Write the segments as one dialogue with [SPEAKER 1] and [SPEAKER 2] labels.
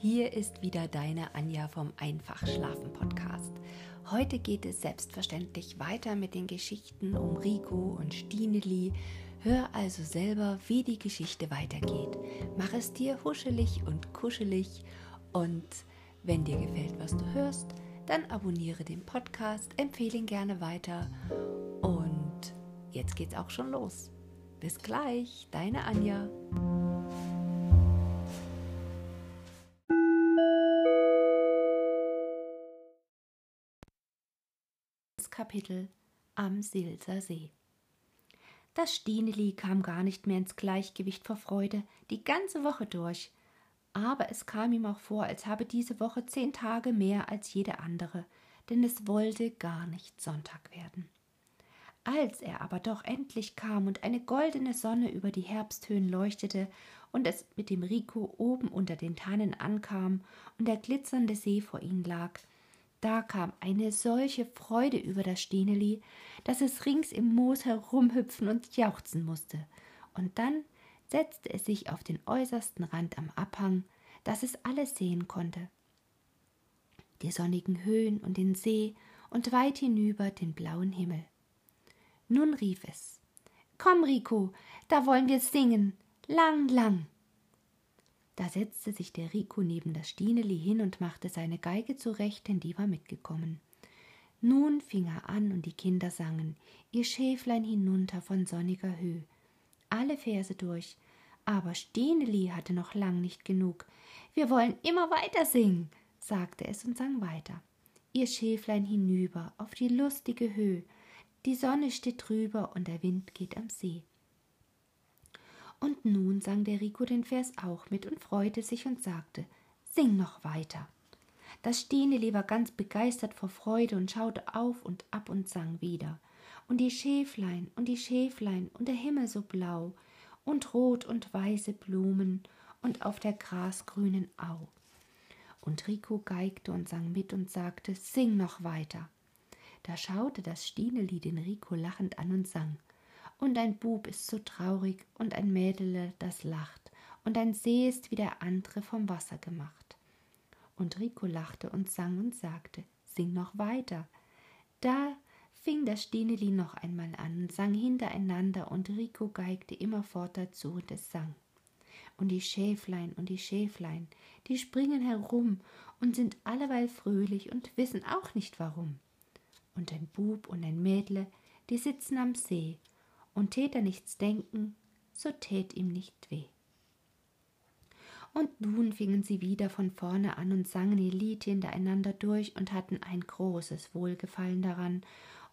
[SPEAKER 1] Hier ist wieder deine Anja vom Einfach Schlafen Podcast. Heute geht es selbstverständlich weiter mit den Geschichten um Rico und Stineli. Hör also selber, wie die Geschichte weitergeht. Mach es dir huschelig und kuschelig und wenn dir gefällt, was du hörst, dann abonniere den Podcast, empfehle ihn gerne weiter und jetzt geht's auch schon los. Bis gleich, deine Anja. Kapitel am Silser See. Das Stineli kam gar nicht mehr ins Gleichgewicht vor Freude, die ganze Woche durch. Aber es kam ihm auch vor, als habe diese Woche zehn Tage mehr als jede andere, denn es wollte gar nicht Sonntag werden. Als er aber doch endlich kam und eine goldene Sonne über die Herbsthöhen leuchtete und es mit dem Rico oben unter den Tannen ankam und der glitzernde See vor ihnen lag, da kam eine solche Freude über das Stineli, dass es rings im Moos herumhüpfen und jauchzen musste, und dann setzte es sich auf den äußersten Rand am Abhang, dass es alles sehen konnte. Die sonnigen Höhen und den See und weit hinüber den blauen Himmel. Nun rief es Komm, Rico, da wollen wir singen. Lang, lang. Da setzte sich der Rico neben das Stineli hin und machte seine Geige zurecht, denn die war mitgekommen. Nun fing er an und die Kinder sangen ihr Schäflein hinunter von sonniger Höh. Alle Verse durch, aber Stineli hatte noch lang nicht genug. Wir wollen immer weiter singen, sagte es und sang weiter. Ihr Schäflein hinüber auf die lustige Höh, die Sonne steht drüber und der Wind geht am See. Und nun sang der Rico den Vers auch mit und freute sich und sagte: Sing noch weiter. Das Stineli war ganz begeistert vor Freude und schaute auf und ab und sang wieder. Und die Schäflein und die Schäflein und der Himmel so blau und rot und weiße Blumen und auf der grasgrünen Au. Und Rico geigte und sang mit und sagte: Sing noch weiter. Da schaute das Stineli den Rico lachend an und sang. Und ein Bub ist so traurig und ein Mädele, das lacht, und ein See ist wie der andere vom Wasser gemacht. Und Rico lachte und sang und sagte, sing noch weiter. Da fing das Stineli noch einmal an und sang hintereinander, und Rico geigte immerfort dazu und es sang. Und die Schäflein und die Schäflein, die springen herum und sind alleweil fröhlich und wissen auch nicht warum und ein Bub und ein Mädle, die sitzen am See, und tät er nichts denken, so tät ihm nicht weh. Und nun fingen sie wieder von vorne an und sangen ihr Lied hintereinander durch und hatten ein großes Wohlgefallen daran,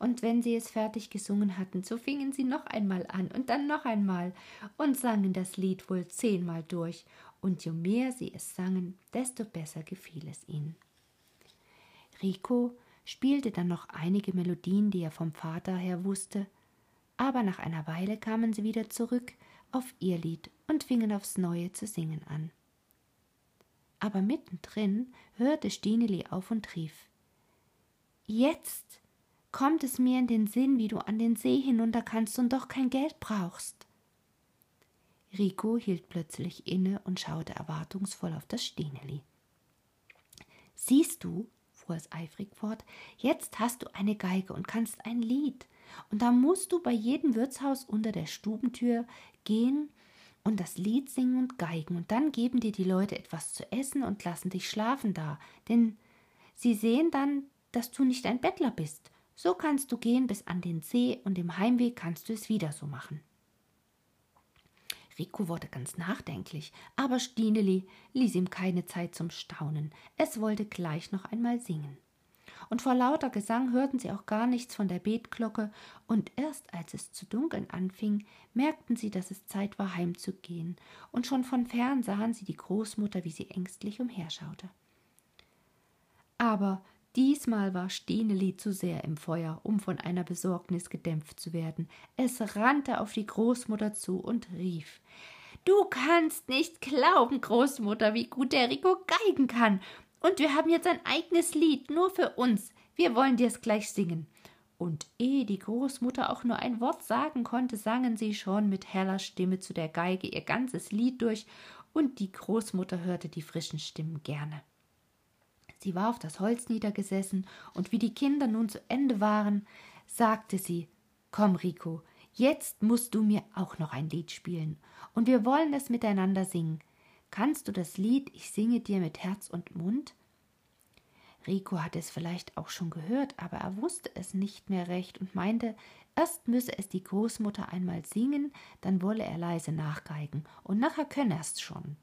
[SPEAKER 1] und wenn sie es fertig gesungen hatten, so fingen sie noch einmal an und dann noch einmal und sangen das Lied wohl zehnmal durch, und je mehr sie es sangen, desto besser gefiel es ihnen. Rico spielte dann noch einige Melodien, die er vom Vater her wusste, aber nach einer Weile kamen sie wieder zurück auf ihr Lied und fingen aufs Neue zu singen an. Aber mittendrin hörte Stineli auf und rief Jetzt kommt es mir in den Sinn, wie du an den See hinunter kannst und doch kein Geld brauchst. Rico hielt plötzlich inne und schaute erwartungsvoll auf das Stineli. Siehst du, fuhr es eifrig fort, jetzt hast du eine Geige und kannst ein Lied. Und da musst du bei jedem Wirtshaus unter der Stubentür gehen und das Lied singen und geigen, und dann geben dir die Leute etwas zu essen und lassen dich schlafen da, denn sie sehen dann, dass du nicht ein Bettler bist. So kannst du gehen bis an den See, und im Heimweg kannst du es wieder so machen. Rico wurde ganz nachdenklich, aber Stineli ließ ihm keine Zeit zum Staunen. Es wollte gleich noch einmal singen. Und vor lauter Gesang hörten sie auch gar nichts von der Betglocke, und erst als es zu dunkeln anfing, merkten sie, dass es Zeit war, heimzugehen, und schon von fern sahen sie die Großmutter, wie sie ängstlich umherschaute. Aber Diesmal war Stineli zu sehr im Feuer, um von einer Besorgnis gedämpft zu werden. Es rannte auf die Großmutter zu und rief Du kannst nicht glauben, Großmutter, wie gut der Rico geigen kann. Und wir haben jetzt ein eigenes Lied, nur für uns. Wir wollen dir's gleich singen. Und ehe die Großmutter auch nur ein Wort sagen konnte, sangen sie schon mit heller Stimme zu der Geige ihr ganzes Lied durch, und die Großmutter hörte die frischen Stimmen gerne. Sie war auf das Holz niedergesessen, und wie die Kinder nun zu Ende waren, sagte sie Komm, Rico, jetzt musst du mir auch noch ein Lied spielen, und wir wollen es miteinander singen. Kannst du das Lied Ich singe dir mit Herz und Mund? Rico hatte es vielleicht auch schon gehört, aber er wusste es nicht mehr recht und meinte, erst müsse es die Großmutter einmal singen, dann wolle er leise nachgeigen, und nachher könne er's schon.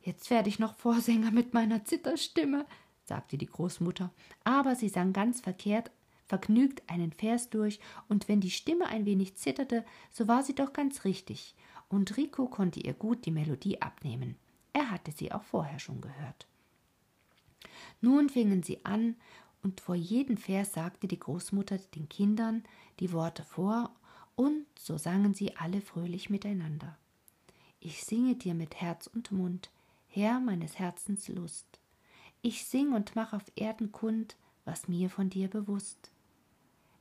[SPEAKER 1] Jetzt werde ich noch Vorsänger mit meiner Zitterstimme, sagte die Großmutter, aber sie sang ganz verkehrt vergnügt einen Vers durch, und wenn die Stimme ein wenig zitterte, so war sie doch ganz richtig, und Rico konnte ihr gut die Melodie abnehmen. Er hatte sie auch vorher schon gehört. Nun fingen sie an, und vor jedem Vers sagte die Großmutter den Kindern die Worte vor, und so sangen sie alle fröhlich miteinander. Ich singe dir mit Herz und Mund, Herr meines Herzens Lust. Ich sing und mach auf Erden kund, was mir von dir bewusst.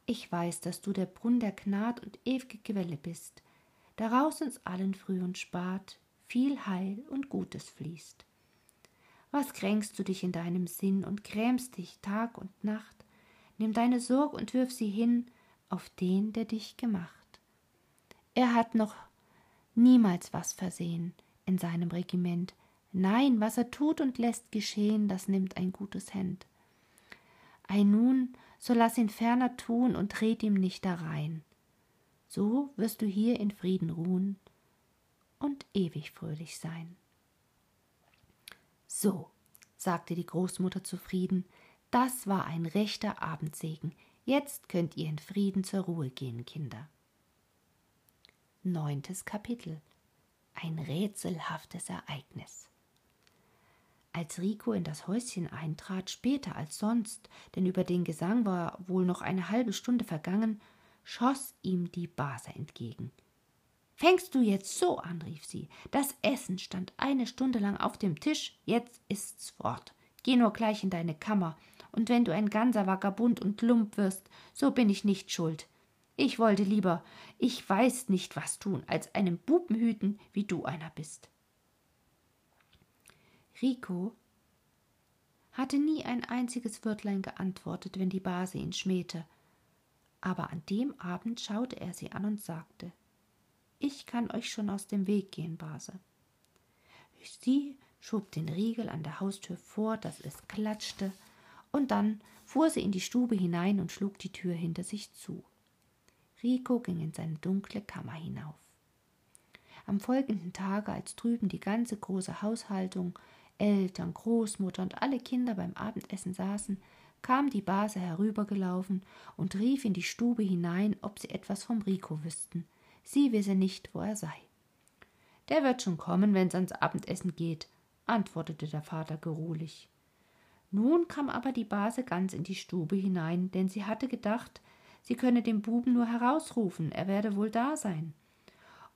[SPEAKER 1] Ich weiß, dass du der Brunn der Gnad und ew'ge Quelle bist, daraus uns allen früh und spat viel Heil und Gutes fließt. Was kränkst du dich in deinem Sinn und grämst dich Tag und Nacht? Nimm deine Sorg und wirf sie hin auf den, der dich gemacht. Er hat noch niemals was versehen in seinem Regiment, Nein, was er tut und lässt geschehen, das nimmt ein gutes Händ. Ei nun, so lass ihn ferner tun und red ihm nicht darein. So wirst du hier in Frieden ruhen und ewig fröhlich sein. So, sagte die Großmutter zufrieden, das war ein rechter Abendsegen. Jetzt könnt ihr in Frieden zur Ruhe gehen, Kinder. Neuntes Kapitel Ein rätselhaftes Ereignis. Als Rico in das Häuschen eintrat, später als sonst, denn über den Gesang war wohl noch eine halbe Stunde vergangen, schoss ihm die Base entgegen. Fängst du jetzt so an, rief sie. Das Essen stand eine Stunde lang auf dem Tisch, jetzt ist's fort. Geh nur gleich in deine Kammer, und wenn du ein ganzer Vagabund und Lump wirst, so bin ich nicht schuld. Ich wollte lieber, ich weiß nicht was tun, als einem Buben hüten, wie du einer bist. Rico hatte nie ein einziges Wörtlein geantwortet, wenn die Base ihn schmähte, aber an dem Abend schaute er sie an und sagte Ich kann euch schon aus dem Weg gehen, Base. Sie schob den Riegel an der Haustür vor, dass es klatschte, und dann fuhr sie in die Stube hinein und schlug die Tür hinter sich zu. Rico ging in seine dunkle Kammer hinauf. Am folgenden Tage, als drüben die ganze große Haushaltung Eltern, Großmutter und alle Kinder beim Abendessen saßen, kam die Base herübergelaufen und rief in die Stube hinein, ob sie etwas vom Rico wüssten. Sie wisse nicht, wo er sei. Der wird schon kommen, wenn's ans Abendessen geht, antwortete der Vater geruhlich. Nun kam aber die Base ganz in die Stube hinein, denn sie hatte gedacht, sie könne den Buben nur herausrufen, er werde wohl da sein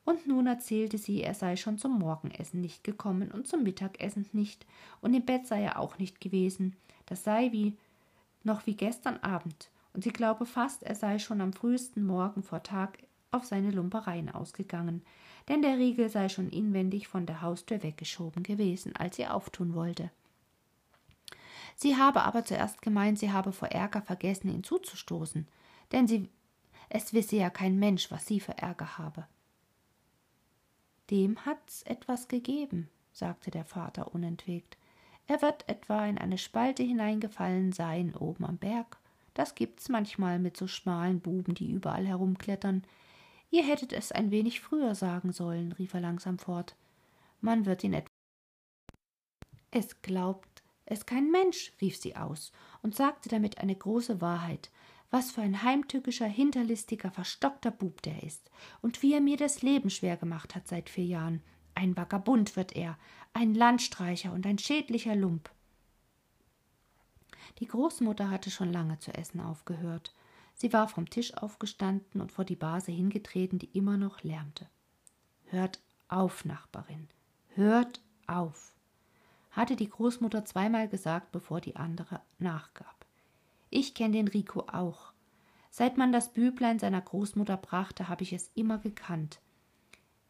[SPEAKER 1] und nun erzählte sie, er sei schon zum Morgenessen nicht gekommen und zum Mittagessen nicht, und im Bett sei er auch nicht gewesen, das sei wie noch wie gestern Abend, und sie glaube fast, er sei schon am frühesten Morgen vor Tag auf seine Lumpereien ausgegangen, denn der Riegel sei schon inwendig von der Haustür weggeschoben gewesen, als sie auftun wollte. Sie habe aber zuerst gemeint, sie habe vor Ärger vergessen, ihn zuzustoßen, denn sie es wisse ja kein Mensch, was sie für Ärger habe. Dem hat's etwas gegeben, sagte der Vater unentwegt. Er wird etwa in eine Spalte hineingefallen sein, oben am Berg. Das gibt's manchmal mit so schmalen Buben, die überall herumklettern. Ihr hättet es ein wenig früher sagen sollen, rief er langsam fort. Man wird ihn etwa. Es glaubt es kein Mensch, rief sie aus und sagte damit eine große Wahrheit, was für ein heimtückischer, hinterlistiger, verstockter Bub der ist und wie er mir das Leben schwer gemacht hat seit vier Jahren. Ein Vagabund wird er, ein Landstreicher und ein schädlicher Lump. Die Großmutter hatte schon lange zu essen aufgehört. Sie war vom Tisch aufgestanden und vor die Base hingetreten, die immer noch lärmte. Hört auf, Nachbarin, hört auf, hatte die Großmutter zweimal gesagt, bevor die andere nachgab. Ich kenne den Rico auch. Seit man das Büblein seiner Großmutter brachte, habe ich es immer gekannt.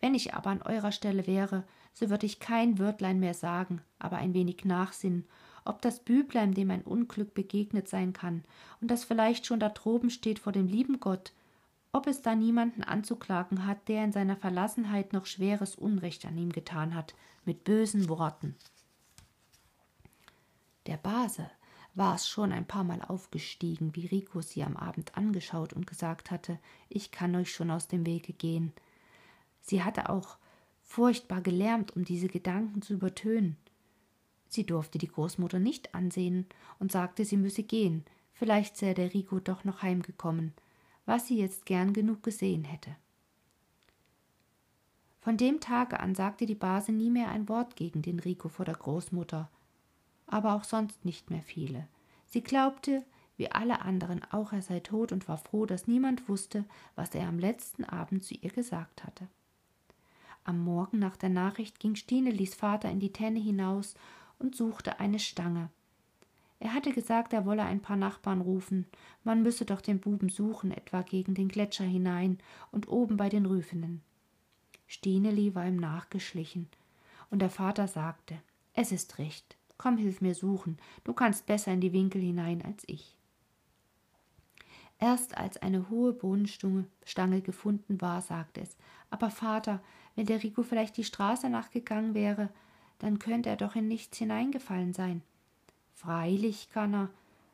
[SPEAKER 1] Wenn ich aber an eurer Stelle wäre, so würde ich kein Wörtlein mehr sagen, aber ein wenig nachsinnen, ob das Büblein, dem ein Unglück begegnet sein kann und das vielleicht schon da droben steht vor dem lieben Gott, ob es da niemanden anzuklagen hat, der in seiner Verlassenheit noch schweres Unrecht an ihm getan hat, mit bösen Worten. Der Base war es schon ein paar Mal aufgestiegen, wie Rico sie am Abend angeschaut und gesagt hatte, ich kann euch schon aus dem Wege gehen. Sie hatte auch furchtbar gelärmt, um diese Gedanken zu übertönen. Sie durfte die Großmutter nicht ansehen und sagte, sie müsse gehen, vielleicht sei der Rico doch noch heimgekommen, was sie jetzt gern genug gesehen hätte. Von dem Tage an sagte die Base nie mehr ein Wort gegen den Rico vor der Großmutter, aber auch sonst nicht mehr viele. Sie glaubte, wie alle anderen auch, er sei tot und war froh, dass niemand wusste, was er am letzten Abend zu ihr gesagt hatte. Am Morgen nach der Nachricht ging Stinelis Vater in die Tenne hinaus und suchte eine Stange. Er hatte gesagt, er wolle ein paar Nachbarn rufen, man müsse doch den Buben suchen, etwa gegen den Gletscher hinein und oben bei den Rüfenen. Stineli war ihm nachgeschlichen, und der Vater sagte, es ist recht, komm, hilf mir suchen, du kannst besser in die Winkel hinein als ich. Erst als eine hohe Bohnenstange gefunden war, sagte es, aber Vater, wenn der Rico vielleicht die Straße nachgegangen wäre, dann könnte er doch in nichts hineingefallen sein. Freilich kann er,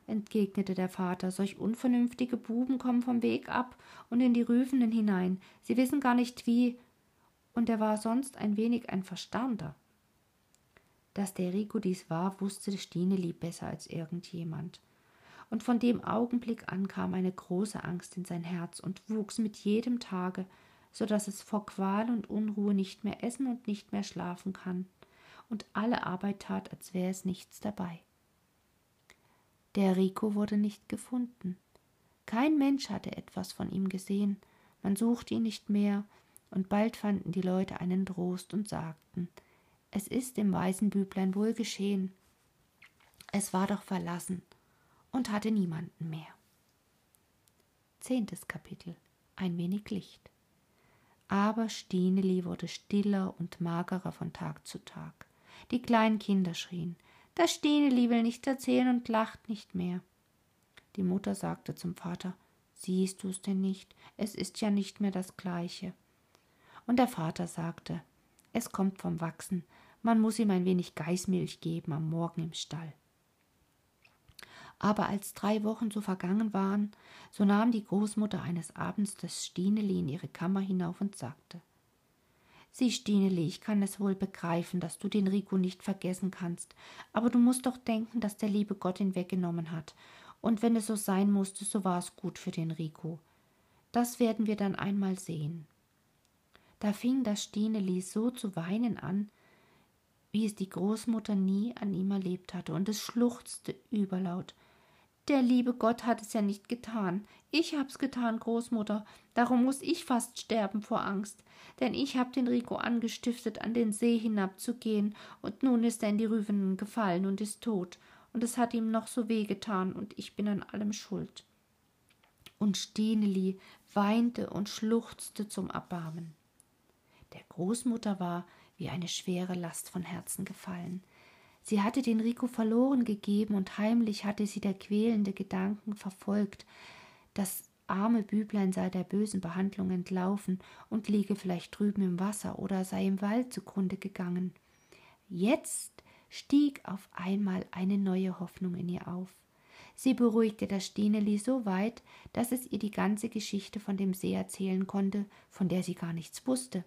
[SPEAKER 1] entgegnete der Vater, solch unvernünftige Buben kommen vom Weg ab und in die Rüfenen hinein, sie wissen gar nicht wie, und er war sonst ein wenig ein Verstaunder. Dass der Rico dies war, wusste Stineli besser als irgendjemand. Und von dem Augenblick an kam eine große Angst in sein Herz und wuchs mit jedem Tage, so dass es vor Qual und Unruhe nicht mehr essen und nicht mehr schlafen kann und alle Arbeit tat, als wäre es nichts dabei. Der Rico wurde nicht gefunden. Kein Mensch hatte etwas von ihm gesehen, man suchte ihn nicht mehr, und bald fanden die Leute einen Trost und sagten, es ist dem weißen Büblein wohl geschehen. Es war doch verlassen und hatte niemanden mehr. Zehntes Kapitel Ein wenig Licht. Aber Stineli wurde stiller und magerer von Tag zu Tag. Die kleinen Kinder schrien. Das Stineli will nicht erzählen und lacht nicht mehr. Die Mutter sagte zum Vater, Siehst du's denn nicht? Es ist ja nicht mehr das Gleiche. Und der Vater sagte, Es kommt vom Wachsen, man muss ihm ein wenig Geißmilch geben am Morgen im Stall. Aber als drei Wochen so vergangen waren, so nahm die Großmutter eines Abends das Stineli in ihre Kammer hinauf und sagte Sieh, Stineli, ich kann es wohl begreifen, dass du den Rico nicht vergessen kannst, aber du musst doch denken, dass der liebe Gott ihn weggenommen hat, und wenn es so sein musste, so war es gut für den Rico. Das werden wir dann einmal sehen. Da fing das Stineli so zu weinen an, wie es die Großmutter nie an ihm erlebt hatte, und es schluchzte überlaut. Der liebe Gott hat es ja nicht getan. Ich hab's getan, Großmutter. Darum muss ich fast sterben vor Angst. Denn ich hab den Rico angestiftet, an den See hinabzugehen, und nun ist er in die Rüvenen gefallen und ist tot. Und es hat ihm noch so weh getan, und ich bin an allem schuld. Und Stineli weinte und schluchzte zum Erbarmen. Der Großmutter war wie eine schwere Last von Herzen gefallen. Sie hatte den Rico verloren gegeben und heimlich hatte sie der quälende Gedanken verfolgt, das arme Büblein sei der bösen Behandlung entlaufen und liege vielleicht drüben im Wasser oder sei im Wald zugrunde gegangen. Jetzt stieg auf einmal eine neue Hoffnung in ihr auf. Sie beruhigte das Stineli so weit, dass es ihr die ganze Geschichte von dem See erzählen konnte, von der sie gar nichts wusste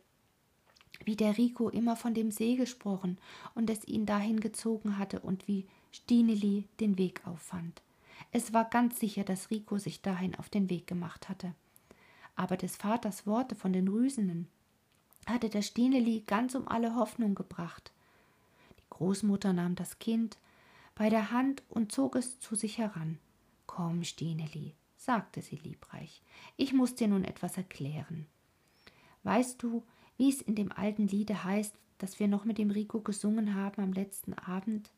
[SPEAKER 1] wie der Rico immer von dem See gesprochen und es ihn dahin gezogen hatte und wie Stineli den Weg auffand. Es war ganz sicher, dass Rico sich dahin auf den Weg gemacht hatte. Aber des Vaters Worte von den Rüsenen hatte der Stineli ganz um alle Hoffnung gebracht. Die Großmutter nahm das Kind bei der Hand und zog es zu sich heran. Komm, Stineli, sagte sie liebreich, ich muss dir nun etwas erklären. Weißt du, wie es in dem alten Liede heißt, das wir noch mit dem Rico gesungen haben am letzten Abend.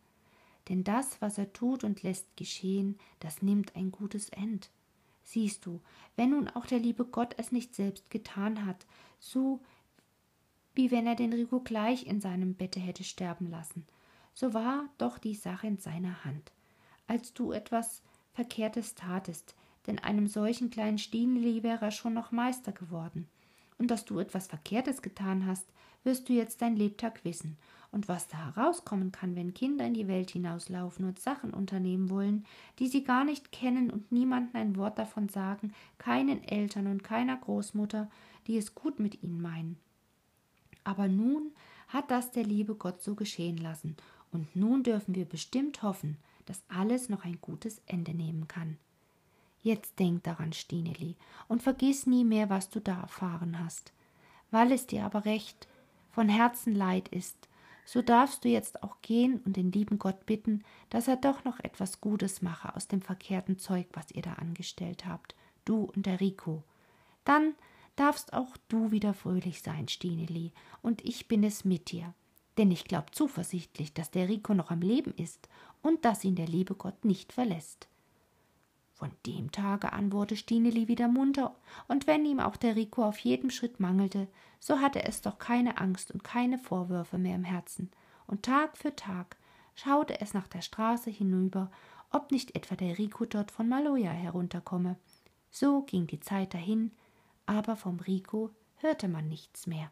[SPEAKER 1] Denn das, was er tut und lässt geschehen, das nimmt ein gutes End. Siehst du, wenn nun auch der liebe Gott es nicht selbst getan hat, so wie wenn er den Rico gleich in seinem Bette hätte sterben lassen. So war doch die Sache in seiner Hand. Als du etwas Verkehrtes tatest, denn einem solchen kleinen Stineli wäre er schon noch Meister geworden. Und dass du etwas Verkehrtes getan hast, wirst du jetzt dein Lebtag wissen. Und was da herauskommen kann, wenn Kinder in die Welt hinauslaufen und Sachen unternehmen wollen, die sie gar nicht kennen und niemandem ein Wort davon sagen, keinen Eltern und keiner Großmutter, die es gut mit ihnen meinen. Aber nun hat das der liebe Gott so geschehen lassen, und nun dürfen wir bestimmt hoffen, dass alles noch ein gutes Ende nehmen kann. Jetzt denk daran, Stineli, und vergiss nie mehr, was du da erfahren hast. Weil es dir aber recht von Herzen leid ist, so darfst du jetzt auch gehen und den lieben Gott bitten, dass er doch noch etwas Gutes mache aus dem verkehrten Zeug, was ihr da angestellt habt, du und der Rico. Dann darfst auch du wieder fröhlich sein, Stineli, und ich bin es mit dir. Denn ich glaub zuversichtlich, dass der Rico noch am Leben ist und dass ihn der liebe Gott nicht verlässt. Von dem Tage an wurde Stineli wieder munter, und wenn ihm auch der Rico auf jedem Schritt mangelte, so hatte es doch keine Angst und keine Vorwürfe mehr im Herzen, und Tag für Tag schaute es nach der Straße hinüber, ob nicht etwa der Rico dort von Maloja herunterkomme. So ging die Zeit dahin, aber vom Rico hörte man nichts mehr.